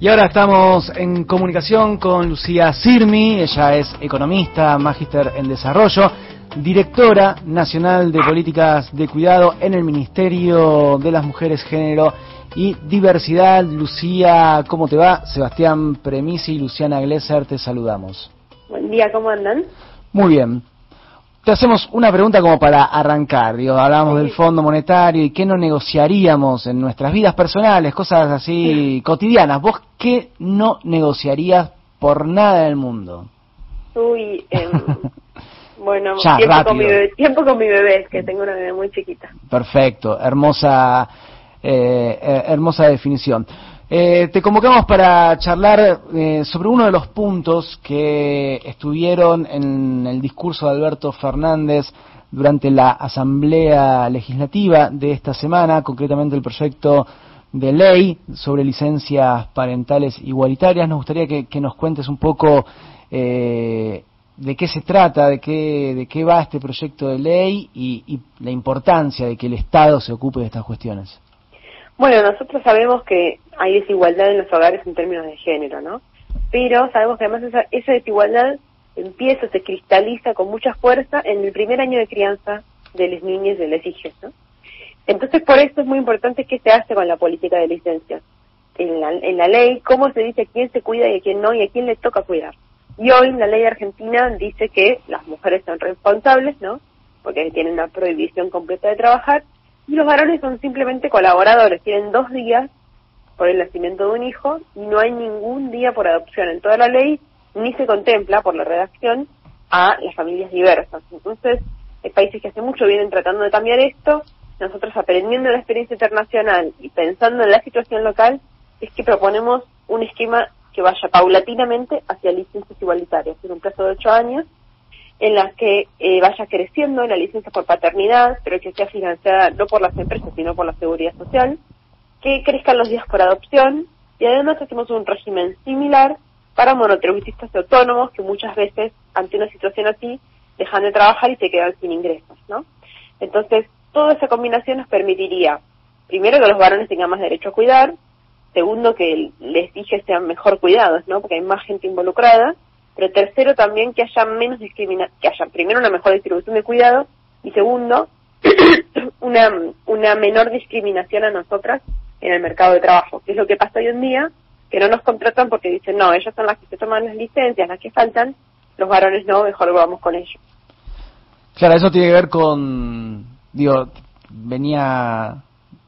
Y ahora estamos en comunicación con Lucía Sirmi, ella es economista, magíster en desarrollo, directora nacional de políticas de cuidado en el Ministerio de las Mujeres, Género y Diversidad. Lucía, ¿cómo te va? Sebastián Premisi y Luciana Glesser, te saludamos. Buen día, ¿cómo andan? Muy bien. Te hacemos una pregunta como para arrancar. Digo, hablamos del Fondo Monetario y qué no negociaríamos en nuestras vidas personales, cosas así cotidianas. ¿Vos qué no negociarías por nada del mundo? Uy, em, bueno, tiempo, con mi bebé, tiempo con mi bebé, que tengo una bebé muy chiquita. Perfecto, hermosa, eh, eh hermosa definición. Eh, te convocamos para charlar eh, sobre uno de los puntos que estuvieron en el discurso de Alberto Fernández durante la Asamblea Legislativa de esta semana, concretamente el proyecto de ley sobre licencias parentales igualitarias. Nos gustaría que, nos cuentes un poco eh, de qué se trata, de qué, de qué va este proyecto de ley y la importancia de que el Estado se ocupe de estas cuestiones. Bueno, nosotros sabemos que hay desigualdad en los hogares en términos de género, ¿no? Pero sabemos que además esa, esa desigualdad empieza, se cristaliza con mucha fuerza en el primer año de crianza de las niñas y de los hijos, ¿no? Entonces, por eso es muy importante qué se hace con la política de licencias. En la, en la ley, cómo se dice a quién se cuida y a quién no, y a quién le toca cuidar. Y hoy la ley argentina dice que las mujeres son responsables, ¿no? Porque tienen una prohibición completa de trabajar, y los varones son simplemente colaboradores, tienen dos días por el nacimiento de un hijo y no hay ningún día por adopción. En toda la ley, ni se contempla por la redacción a las familias diversas. Entonces, hay países que hace mucho vienen tratando de cambiar esto, nosotros aprendiendo la experiencia internacional y pensando en la situación local, es que proponemos un esquema que vaya paulatinamente hacia licencias igualitarias, en un plazo de ocho años, en las que eh, vaya creciendo la licencia por paternidad, pero que sea financiada no por las empresas, sino por la seguridad social, que crezcan los días por adopción, y además hacemos un régimen similar para monotributistas autónomos que muchas veces, ante una situación así, dejan de trabajar y se quedan sin ingresos, ¿no? Entonces, toda esa combinación nos permitiría, primero, que los varones tengan más derecho a cuidar, segundo, que les dije sean mejor cuidados, ¿no? Porque hay más gente involucrada, pero tercero también que haya menos discriminación, que haya primero una mejor distribución de cuidado y segundo una, una menor discriminación a nosotras en el mercado de trabajo, que es lo que pasa hoy en día, que no nos contratan porque dicen, no, ellas son las que se toman las licencias, las que faltan, los varones no, mejor vamos con ellos. Claro, eso tiene que ver con, digo, venía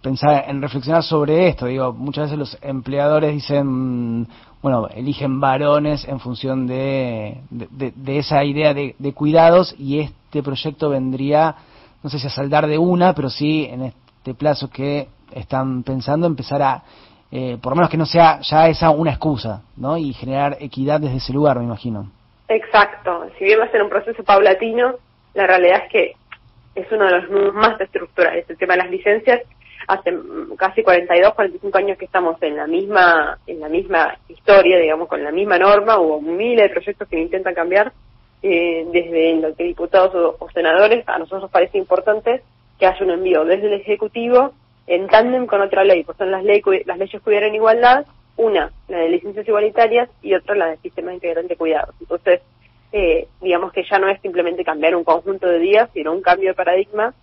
pensar en reflexionar sobre esto, digo, muchas veces los empleadores dicen, bueno, eligen varones en función de, de, esa idea de, cuidados y este proyecto vendría, no sé si a saldar de una, pero sí en este plazo que están pensando empezar a, eh, por lo menos que no sea ya esa una excusa, ¿no? Y generar equidad desde ese lugar, me imagino. Exacto. Si bien va a ser un proceso paulatino, la realidad es que es uno de los más estructurales. El tema de las licencias hace casi 42, 45 años que estamos en la misma en la misma historia, digamos, con la misma norma, hubo miles de proyectos que intentan cambiar, eh, desde los que diputados o, senadores, a nosotros nos parece importante que haya un envío desde el Ejecutivo en tándem con otra ley, pues son las, ley, las leyes cuidar en igualdad, una, la de licencias igualitarias, y otra, la del sistema integral de cuidados. Entonces, eh, digamos que ya no es simplemente cambiar un conjunto de días, sino un cambio de paradigma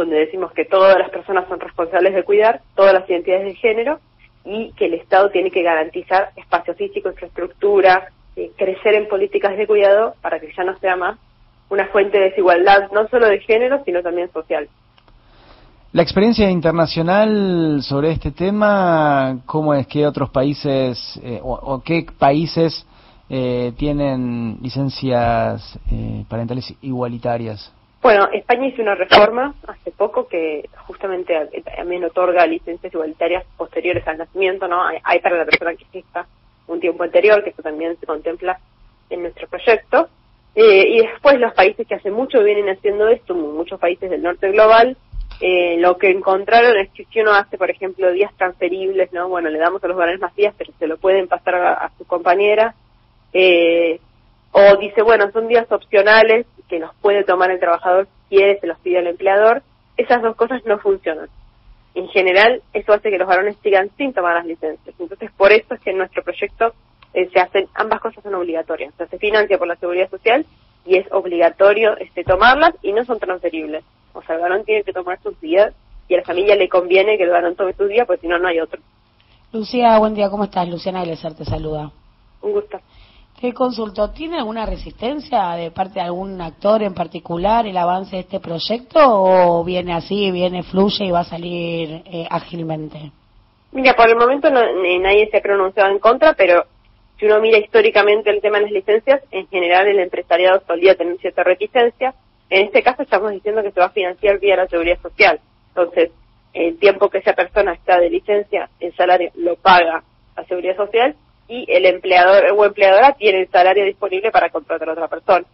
donde decimos que todas las personas son responsables de cuidar, todas las identidades de género, y que el Estado tiene que garantizar espacio físico, infraestructura, eh, crecer en políticas de cuidado para que ya no sea más una fuente de desigualdad, no solo de género, sino también social. La experiencia internacional sobre este tema, ¿cómo es que otros países eh, o, qué países eh, tienen licencias parentales igualitarias? Bueno, España hizo una reforma hace poco que justamente también otorga licencias igualitarias posteriores al nacimiento, ¿no? Hay, para la persona que exista un tiempo anterior, que eso también se contempla en nuestro proyecto. Eh, y después los países que hace mucho vienen haciendo esto, muchos países del norte global, eh, lo que encontraron es que si uno hace, por ejemplo, días transferibles, ¿no? Bueno, le damos a los varones más días, pero se lo pueden pasar a, su compañera. Eh, o dice, bueno, son días opcionales que los puede tomar el trabajador quiere, se los pide el empleador. Esas dos cosas no funcionan. en general eso hace que los varones sigan sin tomar las licencias. Entonces, por eso es que en nuestro proyecto eh, se hacen, ambas cosas son obligatorias. O sea, se financia por la seguridad social y es obligatorio este, tomarlas y no son transferibles. O sea, el varón tiene que tomar sus días y a la familia le conviene que el varón tome sus días, porque si no, no hay otro. Lucía, buen día, ¿cómo estás? Luciana Glesser te saluda. Un gusto. Te consulto, ¿tiene alguna resistencia de parte de algún actor en particular el avance de este proyecto o viene así, viene, fluye y va a salir eh, ágilmente? Mira, por el momento no, nadie se ha pronunciado en contra, pero si uno mira históricamente el tema de las licencias, en general el empresariado solía tener cierta reticencia. En este caso estamos diciendo que se va a financiar vía la seguridad social. Entonces, el tiempo que esa persona está de licencia, el salario lo paga la seguridad social y el empleador o empleadora tiene el salario disponible para contratar a otra persona.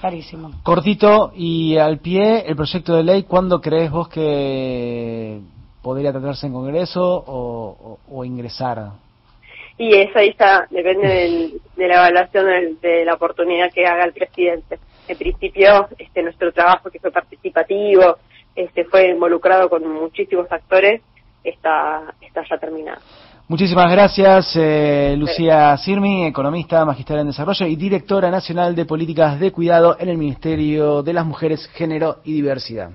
Clarísimo. Cortito y al pie, el proyecto de ley, ¿cuándo crees vos que podría tratarse en Congreso o, ingresar? Y eso ahí está, depende de la evaluación de, la oportunidad que haga el presidente. En principio, este nuestro trabajo que fue participativo, este fue involucrado con muchísimos actores, está, está ya terminado. Muchísimas gracias, eh, Lucía Sirmi, economista, magistrada en desarrollo y directora nacional de políticas de cuidado en el Ministerio de las Mujeres, Género y Diversidad.